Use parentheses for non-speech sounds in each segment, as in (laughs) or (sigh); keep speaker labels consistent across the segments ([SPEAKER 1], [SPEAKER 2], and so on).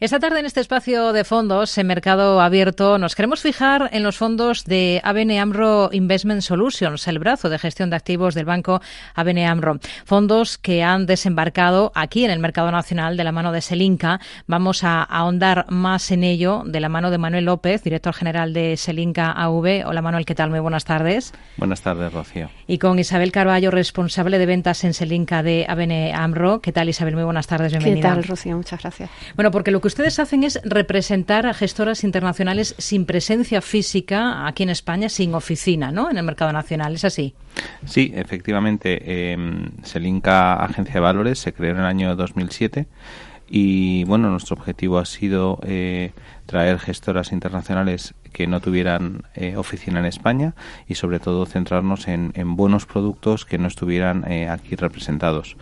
[SPEAKER 1] Esta tarde en este espacio de fondos en mercado abierto nos queremos fijar en los fondos de ABN AMRO Investment Solutions, el brazo de gestión de activos del banco ABN AMRO. Fondos que han desembarcado aquí en el mercado nacional de la mano de Selinca. Vamos a ahondar más en ello de la mano de Manuel López, director general de Selinca AV. Hola Manuel, ¿qué tal? Muy buenas tardes.
[SPEAKER 2] Buenas tardes, Rocío.
[SPEAKER 1] Y con Isabel Carballo, responsable de ventas en Selinca de ABN AMRO. ¿Qué tal Isabel? Muy buenas tardes, bienvenida.
[SPEAKER 3] ¿Qué tal, Rocío? Muchas gracias.
[SPEAKER 1] Bueno, porque lo que ustedes hacen es representar a gestoras internacionales sin presencia física aquí en España, sin oficina, ¿no? En el mercado nacional, ¿es así?
[SPEAKER 2] Sí, efectivamente. Eh, Selinca Agencia de Valores se creó en el año 2007 y bueno, nuestro objetivo ha sido eh, traer gestoras internacionales que no tuvieran eh, oficina en España y sobre todo centrarnos en, en buenos productos que no estuvieran eh, aquí representados.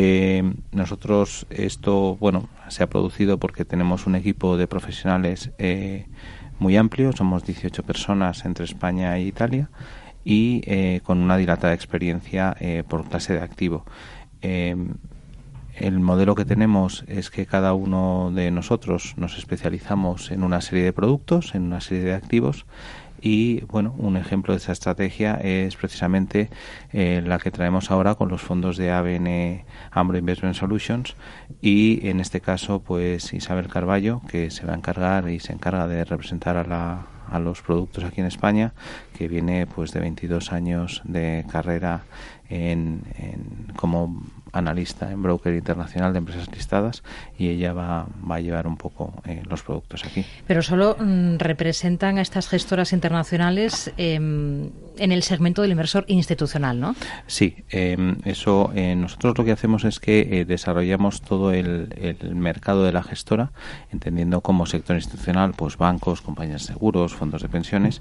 [SPEAKER 2] Eh, nosotros esto, bueno, se ha producido porque tenemos un equipo de profesionales eh, muy amplio, somos 18 personas entre España e Italia y eh, con una dilatada experiencia eh, por clase de activo. El modelo que tenemos es que cada uno de nosotros nos especializamos en una serie de productos, en una serie de activos y bueno, un ejemplo de esa estrategia es precisamente eh, la que traemos ahora con los fondos de ABN AMRO Investment Solutions y en este caso pues Isabel Carballo que se va a encargar y se encarga de representar a la a los productos aquí en España, que viene pues de 22 años de carrera en, en, como analista en broker internacional de empresas listadas y ella va, va a llevar un poco eh, los productos aquí.
[SPEAKER 1] Pero solo mm, representan a estas gestoras internacionales eh, en el segmento del inversor institucional, ¿no?
[SPEAKER 2] Sí, eh, eso nosotros lo que hacemos es que eh, desarrollamos todo el, el, mercado de la gestora, entendiendo como sector institucional, pues bancos, compañías de seguros, fondos de pensiones,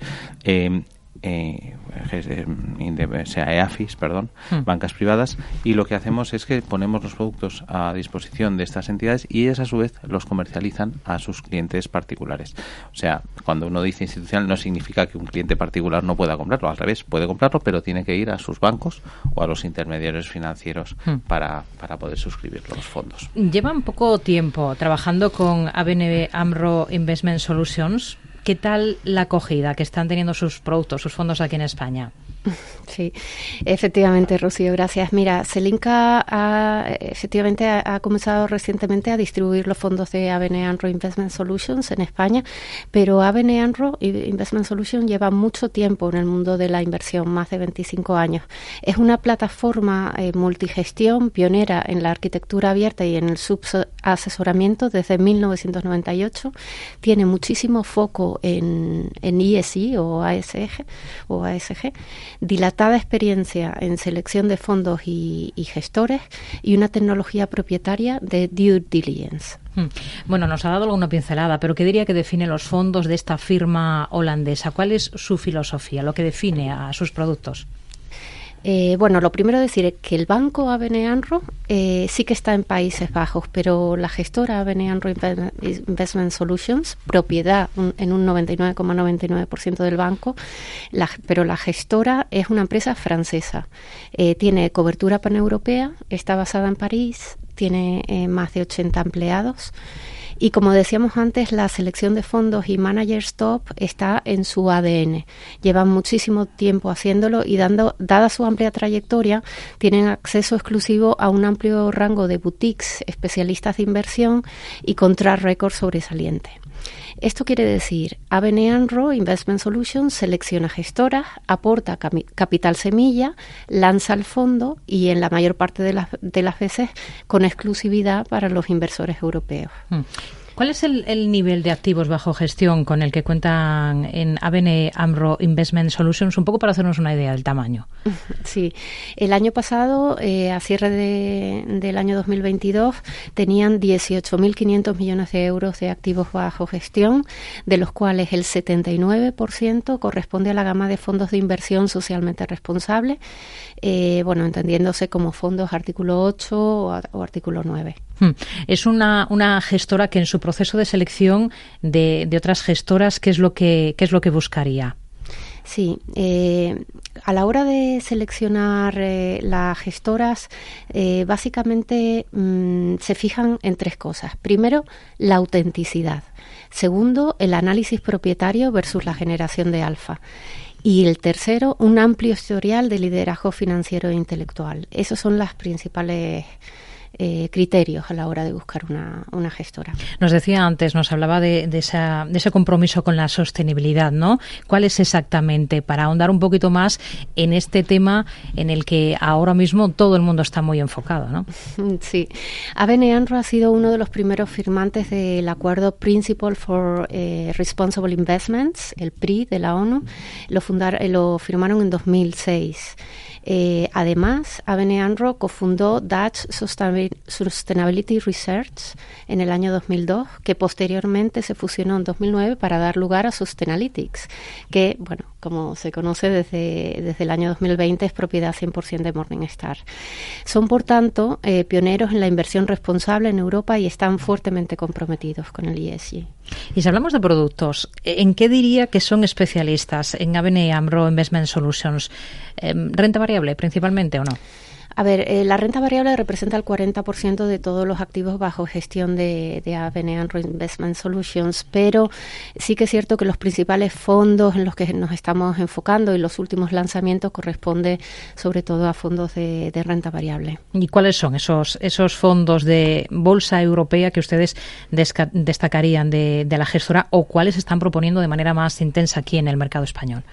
[SPEAKER 2] eh, eh, sea EAFIS, perdón, hmm. bancas privadas, y lo que hacemos es que ponemos los productos a disposición de estas entidades y ellas a su vez los comercializan a sus clientes particulares. O sea, cuando uno dice institucional no significa que un cliente particular no pueda comprarlo, al revés, puede comprarlo, pero tiene que ir a sus bancos o a los intermediarios financieros hmm. para, para poder suscribir los fondos.
[SPEAKER 1] Llevan poco tiempo trabajando con ABN AMRO Investment Solutions ¿Qué tal la acogida que están teniendo sus productos, sus fondos aquí en España? (laughs)
[SPEAKER 3] Sí, efectivamente, Rocío, gracias. Mira, Selinca ha, efectivamente ha, comenzado recientemente a distribuir los fondos de ABN AMRO Investment Solutions en España, pero ABN AMRO Investment Solutions lleva mucho tiempo en el mundo de la inversión, más de 25 años. Es una plataforma eh, multigestión pionera en la arquitectura abierta y en el subasesoramiento desde 1998. Tiene muchísimo foco en, en ESI o ASG, o ASG dilatada experiencia en selección de fondos y, gestores y una tecnología propietaria de due diligence.
[SPEAKER 1] Bueno, nos ha dado alguna pincelada, pero ¿qué diría que define los fondos de esta firma holandesa? ¿Cuál es su filosofía, lo que define a sus productos?
[SPEAKER 3] Eh, bueno, lo primero decir que el banco ABN AMRO eh, sí que está en Países Bajos, pero la gestora ABN AMRO Investment Solutions, propiedad un, en un 99,99% ,99 del banco, la, pero la gestora es una empresa francesa. Eh, tiene cobertura paneuropea, está basada en París, tiene eh, más de 80 empleados. Y como decíamos antes, la selección de fondos y managers top está en su ADN. Llevan muchísimo tiempo haciéndolo y dando, dada su amplia trayectoria, tienen acceso exclusivo a un amplio rango de boutiques, especialistas de inversión y contra récord sobresaliente. Esto quiere decir, ABN AMRO Investment Solutions selecciona gestoras, aporta capital semilla, lanza el fondo y en la mayor parte de las, de las veces con exclusividad para los inversores europeos.
[SPEAKER 1] ¿Cuál es el, el, nivel de activos bajo gestión con el que cuentan en ABN AMRO Investment Solutions? Un poco para hacernos una idea del tamaño. (laughs)
[SPEAKER 3] Sí, el año pasado, eh, a cierre de, del año 2022, tenían 18.500 millones de euros de activos bajo gestión, de los cuales el 79% corresponde a la gama de fondos de inversión socialmente responsable, eh, bueno, entendiéndose como fondos artículo 8 o, o artículo 9.
[SPEAKER 1] Hmm. Es una, una gestora que en su proceso de selección de, de otras gestoras, ¿qué es lo que, qué es lo que buscaría?
[SPEAKER 3] Sí, eh, a la hora de seleccionar eh, las gestoras, eh, básicamente mm, se fijan en tres cosas. Primero, la autenticidad. Segundo, el análisis propietario versus la generación de alfa. Y el tercero, un amplio historial de liderazgo financiero e intelectual. Esas son las principales eh, criterios a la hora de buscar una, una, gestora.
[SPEAKER 1] Nos decía antes, nos hablaba de, de, esa, de, ese compromiso con la sostenibilidad, ¿no? ¿Cuál es exactamente para ahondar un poquito más en este tema en el que ahora mismo todo el mundo está muy enfocado, ¿no? (laughs)
[SPEAKER 3] Sí, ABN AMRO ha sido uno de los primeros firmantes del acuerdo Principle for eh, Responsible Investments, el PRI de la ONU. Lo, fundar, eh, lo firmaron en 2006. Eh, además, ABN AMRO cofundó Dutch Sustainability Research en el año 2002, que posteriormente se fusionó en 2009 para dar lugar a Sustainalytics, que, bueno, como se conoce desde, desde el año 2020, es propiedad 100% de Morningstar. Son, por tanto, eh, pioneros en la inversión responsable en Europa y están fuertemente comprometidos con el ESG.
[SPEAKER 1] Y si hablamos de productos, ¿en qué diría que son especialistas en ABN AMRO Investment Solutions? Em, ¿Renta variable principalmente o no?
[SPEAKER 3] A ver, eh, la renta variable representa el 40% de todos los activos bajo gestión de, de ABN Investment Solutions, pero sí que es cierto que los principales fondos en los que nos estamos enfocando y los últimos lanzamientos corresponde sobre todo a fondos de, de renta variable.
[SPEAKER 1] ¿Y cuáles son esos, esos fondos de bolsa europea que ustedes destacarían de, de, la gestora o cuáles están proponiendo de manera más intensa aquí en el mercado español?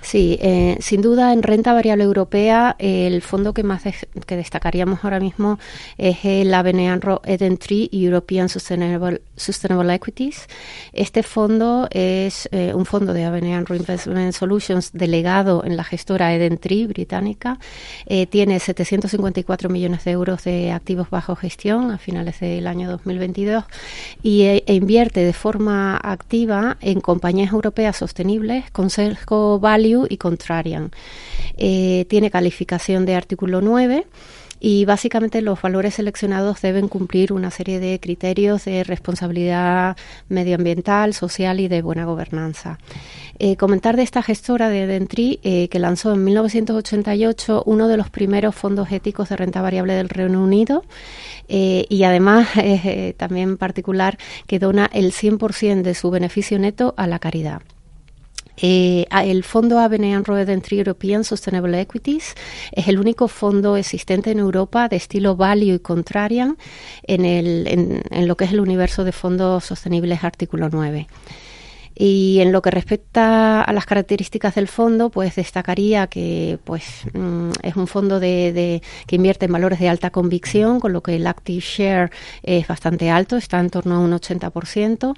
[SPEAKER 3] Sí, eh, sin duda en renta variable europea el fondo que más que destacaríamos ahora mismo es el ABN AMRO Eden Tree European Sustainable, Sustainable Equities. Este fondo es eh, un fondo de ABN AMRO Investment Solutions delegado en la gestora Eden Tree británica. Eh, tiene 754 millones de euros de activos bajo gestión a finales del año 2022 y e, e invierte de forma activa en compañías europeas sostenibles con sesgo value y contrarian. Eh, tiene calificación de artículo 9 y básicamente los valores seleccionados deben cumplir una serie de criterios de responsabilidad medioambiental, social y de buena gobernanza. Eh, comentar de esta gestora de Dentri eh, que lanzó en 1988 uno de los primeros fondos éticos de renta variable del Reino Unido eh, y además (laughs) también particular que dona el 100% de su beneficio neto a la caridad. Eh, el fondo ABN AMRO Tree European Sustainable Equities es el único fondo existente en Europa de estilo value y contrarian en, el, en, en lo que es el universo de fondos sostenibles artículo 9. Y en lo que respecta a las características del fondo, pues destacaría que pues mm, es un fondo de, de, que invierte en valores de alta convicción, con lo que el active share es bastante alto, está en torno a un 80%.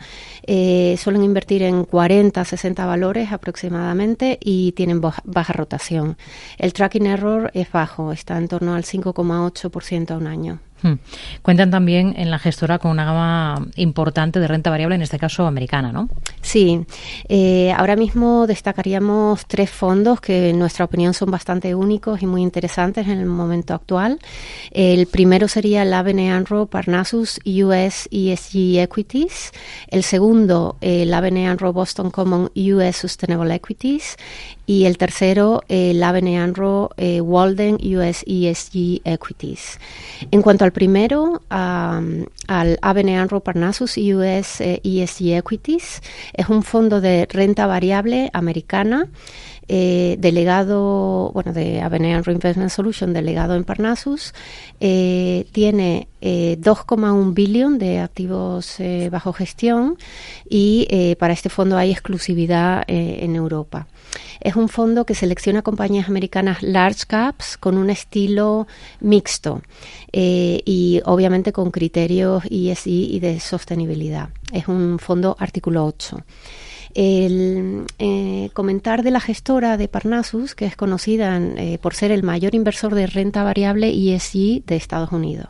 [SPEAKER 3] Eh, suelen invertir en 40, 60 valores aproximadamente y tienen baja rotación. El tracking error es bajo, está en torno al 5,8% a un año.
[SPEAKER 1] Hmm. Cuentan también en la gestora con una gama importante de renta variable, en este caso americana, ¿no?
[SPEAKER 3] Sí, eh, ahora mismo destacaríamos tres fondos que en nuestra opinión son bastante únicos y muy interesantes en el momento actual. El primero sería el ABN AMRO Parnassus US ESG Equities. El segundo, el ABN AMRO Boston Common US Sustainable Equities. Y el tercero, el ABN AMRO eh, Walden US ESG Equities. En cuanto al primero, um, al ABN Parnassus US eh, ESG Equities. Es un fondo de renta variable americana. Eh, delegado, bueno, de ABN AMRO Investment Solution, delegado en Parnassus, eh, tiene eh, 2,1 billón de activos eh, bajo gestión y eh, para este fondo hay exclusividad eh, en Europa. Es un fondo que selecciona compañías americanas large caps con un estilo mixto eh, y obviamente con criterios ESG y de sostenibilidad. Es un fondo artículo 8 el eh, comentar de la gestora de Parnassus, que es conocida eh, por ser el mayor inversor de renta variable ESG de Estados Unidos.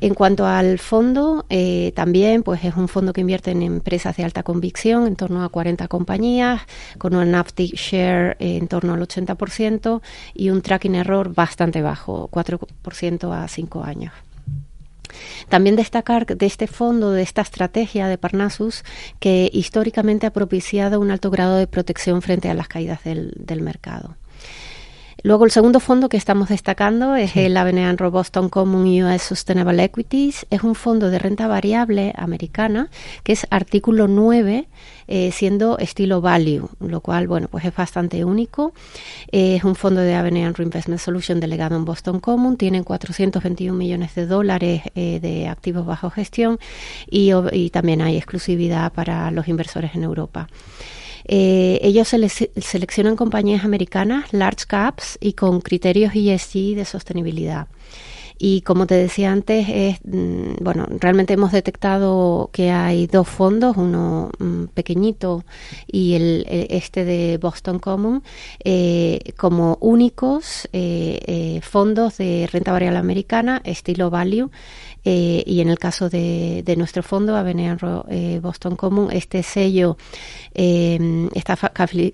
[SPEAKER 3] En cuanto al fondo, eh, también pues es un fondo que invierte en empresas de alta convicción, en torno a 40 compañías, con un uptick share eh, en torno al 80% y un tracking error bastante bajo, 4% a 5 años. También destacar de este fondo, de esta estrategia de Parnassus, que históricamente ha propiciado un alto grado de protección frente a las caídas del, del mercado. Luego el segundo fondo que estamos destacando es el Avenean Boston Common US Sustainable Equities. Es un fondo de renta variable americana que es artículo 9, eh, siendo estilo value, lo cual, bueno, pues es bastante único. Eh, es un fondo de Avenean Reinvestment Solution delegado en Boston Common. Tienen 421 millones de dólares eh, de activos bajo gestión y, y también hay exclusividad para los inversores en Europa. Eh, ellos seleccionan compañías americanas, large caps y con criterios ESG de sostenibilidad. Y como te decía antes, es, mm, bueno, realmente hemos detectado que hay dos fondos, uno mm, pequeñito y el, este de Boston Common, eh, como únicos eh, fondos de renta variable americana, estilo value, eh, y en el caso de, de nuestro fondo, Avenean eh, Boston Common, este sello, eh, esta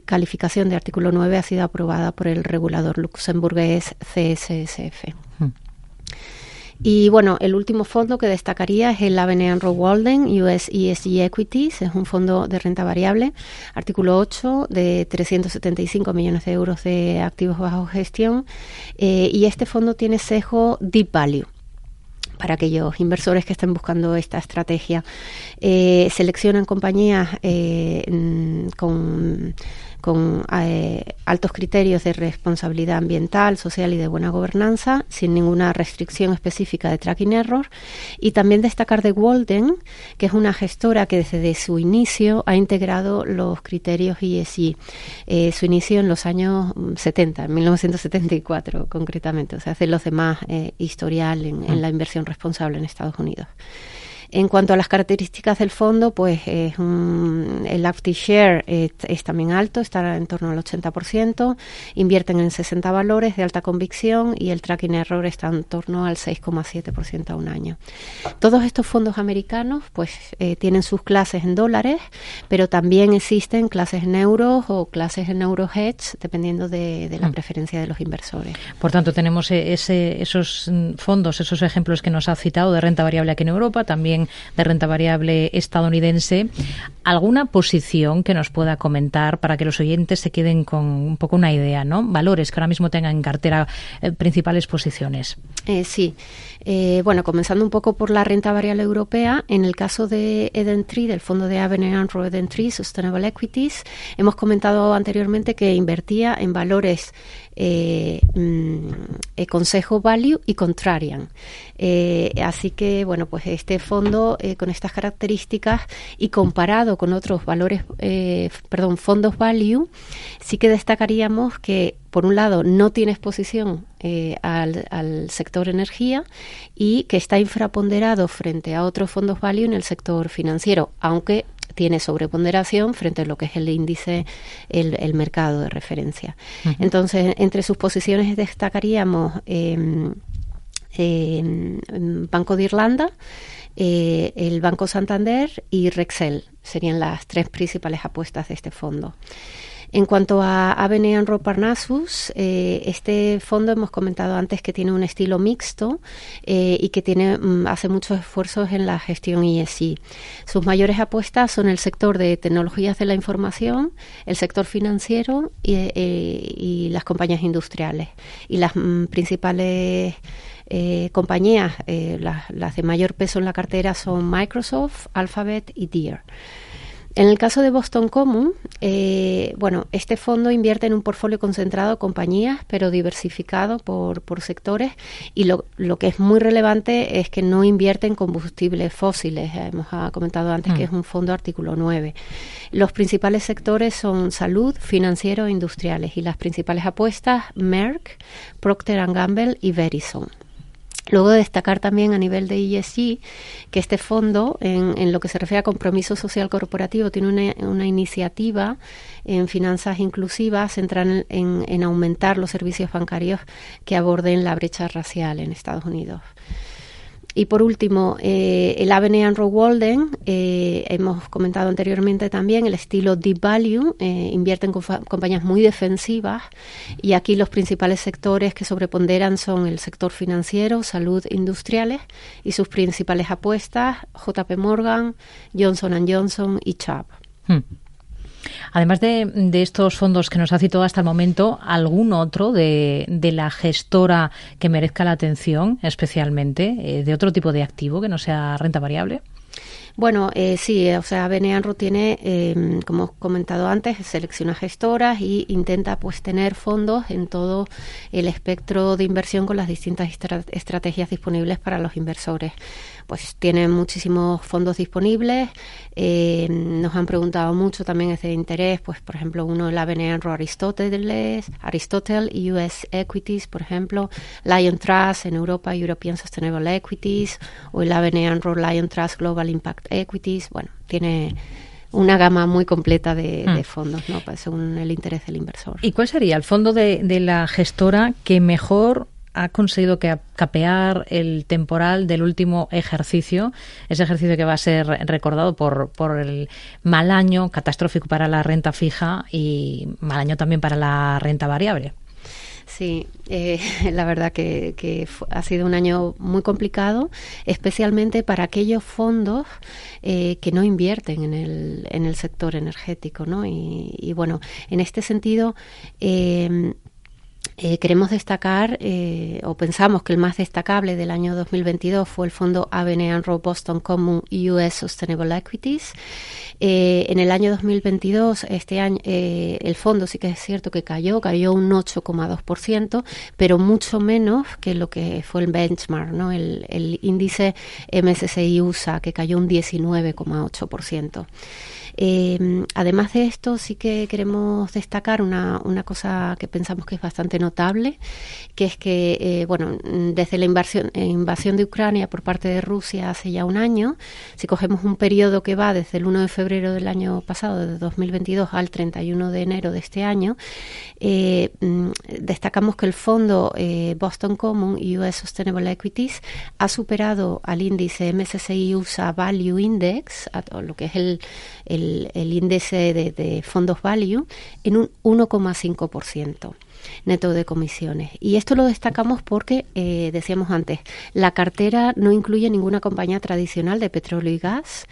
[SPEAKER 3] calificación de artículo 9 ha sido aprobada por el regulador luxemburgués CSSF. Hmm. Y bueno, el último fondo que destacaría es el Avenean Walden US ESG Equities, es un fondo de renta variable, artículo 8 de 375 millones de euros de activos bajo gestión y este fondo tiene sesgo Deep Value para aquellos inversores que estén buscando esta estrategia. Eh, seleccionan compañías eh, mm, con con eh, altos criterios de responsabilidad ambiental, social y de buena gobernanza, sin ninguna restricción específica de tracking error. Y también destacar de Walden, que es una gestora que desde su inicio ha integrado los criterios ESG. Eh, su inicio en los años 70, en 1974 concretamente, o sea, hace los demás eh, historial en, en mm. la inversión responsable en Estados Unidos. En cuanto a las características del fondo, pues es el active share es, también alto, está en torno al 80%, invierten en 60 valores de alta convicción y el tracking error está en torno al 6,7% a un año. Todos estos fondos americanos pues eh, tienen sus clases en dólares, pero también existen clases en euros o clases en euro hedge, dependiendo de, la mm. preferencia de los inversores.
[SPEAKER 1] Por tanto, tenemos e, ese, esos mm, fondos, esos ejemplos que nos ha citado de renta variable aquí en Europa, también de renta variable estadounidense. ¿Alguna posición que nos pueda comentar para que los oyentes se queden con un poco una idea, ¿no? Valores que ahora mismo tengan en cartera eh, principales posiciones.
[SPEAKER 3] Eh, sí. Eh, bueno, comenzando un poco por la renta variable europea, en el caso de Eden Tree, del fondo de Avenue Andro Eden Tree Sustainable Equities, hemos comentado anteriormente que invertía en valores eh, mm, Consejo Value y Contrarian. Eh, así que, bueno, pues este fondo eh, con estas características y comparado con otros valores, eh, perdón, fondos Value, sí que destacaríamos que, por un lado, no tiene exposición al, al, sector energía y que está infraponderado frente a otros fondos Value en el sector financiero, aunque tiene sobreponderación frente a lo que es el índice, el, mercado de referencia. Entonces, entre sus posiciones destacaríamos em, em, Banco de Irlanda, eh, el Banco Santander y Rexel. Serían las tres principales apuestas de este fondo. En cuanto a Avenue Parnassus, eh, este fondo hemos comentado antes que tiene un estilo mixto eh, y que tiene mm, hace muchos esfuerzos en la gestión ESG. Sus mayores apuestas son el sector de tecnologías de la información, el sector financiero y, eh, las compañías industriales. Y las mm, principales compañías, las, las de mayor peso en la cartera son Microsoft, Alphabet y Deere. En el caso de Boston Common, eh, bueno, este fondo invierte en un portfolio concentrado de compañías, pero diversificado por, por sectores. Y lo, lo, que es muy relevante es que no invierte en combustibles fósiles. Hemos comentado antes que mm. es un fondo artículo 9. Los principales sectores son salud, financiero e industriales. Y las principales apuestas, Merck, Procter Gamble y Verizon. Luego destacar también a nivel de ESG que este fondo, en, lo que se refiere a compromiso social corporativo, tiene una, iniciativa en finanzas inclusivas centrada en, aumentar los servicios bancarios que aborden la brecha racial en Estados Unidos. Y por último, eh, el ABN Anro Walden, eh, hemos comentado anteriormente también el estilo Deep Value, eh, invierte en compañías muy defensivas y aquí los principales sectores que sobreponderan son el sector financiero, salud, industriales y sus principales apuestas, JP Morgan, Johnson Johnson y Chubb. Hmm.
[SPEAKER 1] Además de, estos fondos que nos ha citado hasta el momento, ¿algún otro de, la gestora que merezca la atención especialmente, eh, de otro tipo de activo que no sea renta variable?
[SPEAKER 3] Bueno, eh, sí, o sea, Beneanro tiene, em, como he comentado antes, selecciona gestoras y intenta pues tener fondos en todo el espectro de inversión con las distintas estrategias disponibles para los inversores pues tienen muchísimos fondos disponibles. Eh, nos han preguntado mucho también ese interés, pues por ejemplo uno el Avenue Aristóteles, Aristotle US Equities, por ejemplo, Lion Trust en Europa, European Sustainable Equities, o el Avenue Lion Trust Global Impact Equities. Bueno, tiene una gama muy completa de, hmm. fondos, ¿no? Pues según el interés del inversor.
[SPEAKER 1] ¿Y cuál sería el fondo de, de la gestora que mejor ha conseguido capear el temporal del último ejercicio, ese ejercicio que va a ser recordado por, por el mal año catastrófico para la renta fija y mal año también para la renta variable.
[SPEAKER 3] Sí, eh, (laughs) la verdad que, ha sido un año muy complicado, especialmente para aquellos fondos eh, que no invierten en el, en el sector energético, ¿no? Y, y bueno, en este sentido, eh, eh, queremos destacar, eh, o pensamos que el más destacable del año 2022 fue el fondo ABN AMRO Boston Common US Sustainable Equities. Eh, en el año 2022, este año, el fondo sí que es cierto que cayó, cayó un 8,2%, pero mucho menos que lo que fue el benchmark, ¿no? el índice MSCI USA, que cayó un 19,8%. Eh, además de esto, sí que queremos destacar una, una, cosa que pensamos que es bastante notable, que es que, eh, bueno, desde la invasión, de Ucrania por parte de Rusia hace ya un año, si cogemos un periodo que va desde el 1 de febrero del año pasado, de 2022, al 31 de enero de este año, eh, destacamos que el fondo eh, Boston Common US Sustainable Equities ha superado al índice MSCI USA Value Index, lo que es el el, índice de, fondos value en un 1,5% neto de comisiones. Y esto lo destacamos porque, eh, decíamos antes, la cartera no incluye ninguna compañía tradicional de petróleo y gas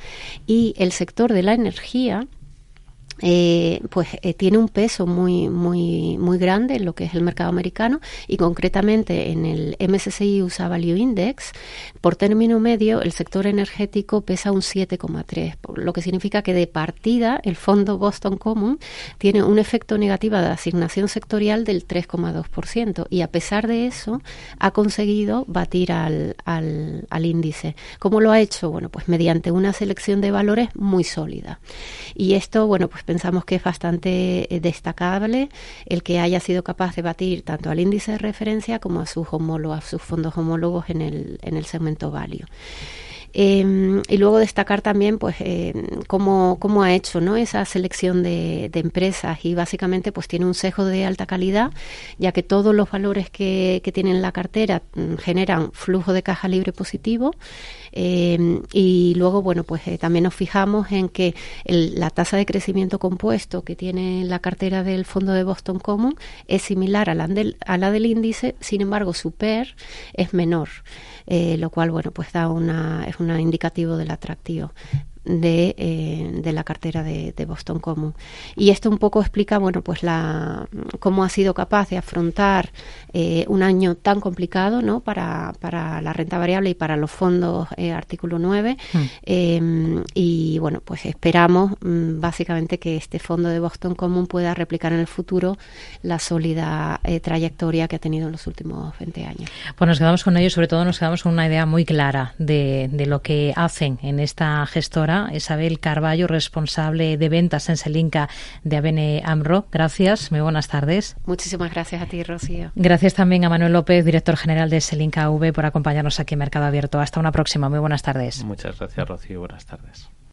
[SPEAKER 3] y el sector de la energía eh, pues eh, tiene un peso muy muy muy grande en lo que es el mercado americano y concretamente en el MSCI USA Value Index por término medio el sector energético pesa un 7,3 lo que significa que de partida el fondo Boston Common tiene un efecto negativo de asignación sectorial del 3,2% y a pesar de eso ha conseguido batir al, al, al índice ¿cómo lo ha hecho? bueno pues mediante una selección de valores muy sólida y esto bueno pues pensamos que es bastante eh, destacable el que haya sido capaz de batir tanto al índice de referencia como a sus fondos homólogos en el, en el segmento value. Em, y luego destacar también pues eh, cómo, cómo, ha hecho ¿no? esa selección de, empresas. Y básicamente pues tiene un sesgo de alta calidad ya que todos los valores que, que tienen la cartera mm, generan flujo de caja libre positivo. Em, y luego bueno pues eh, también nos fijamos en que la tasa de crecimiento compuesto que tiene la cartera del fondo de Boston Common es similar a la del, a la del índice sin embargo su PER es menor. Eh, lo cual bueno pues da una es indicativo del atractivo de, eh, de la cartera de, Boston Common. Y esto un poco explica, bueno, pues la, cómo ha sido capaz de afrontar eh, un año tan complicado, ¿no? Para, para la renta variable y para los fondos eh, artículo 9. Hmm. Em, y bueno, pues esperamos mm, básicamente que este fondo de Boston Common pueda replicar en el futuro la sólida trayectoria que ha tenido en los últimos 20 años.
[SPEAKER 1] Pues nos quedamos con ello, sobre todo nos quedamos con una idea muy clara de, de lo que hacen en esta gestora Isabel Carballo, responsable de ventas en Selinca de ABN AMRO. Gracias, muy buenas tardes.
[SPEAKER 3] Muchísimas gracias a ti, Rocío.
[SPEAKER 1] Gracias también a Manuel López, director general de Selinca V, por acompañarnos aquí en Mercado Abierto. Hasta una próxima, muy buenas tardes.
[SPEAKER 2] Muchas gracias, Rocío, buenas tardes.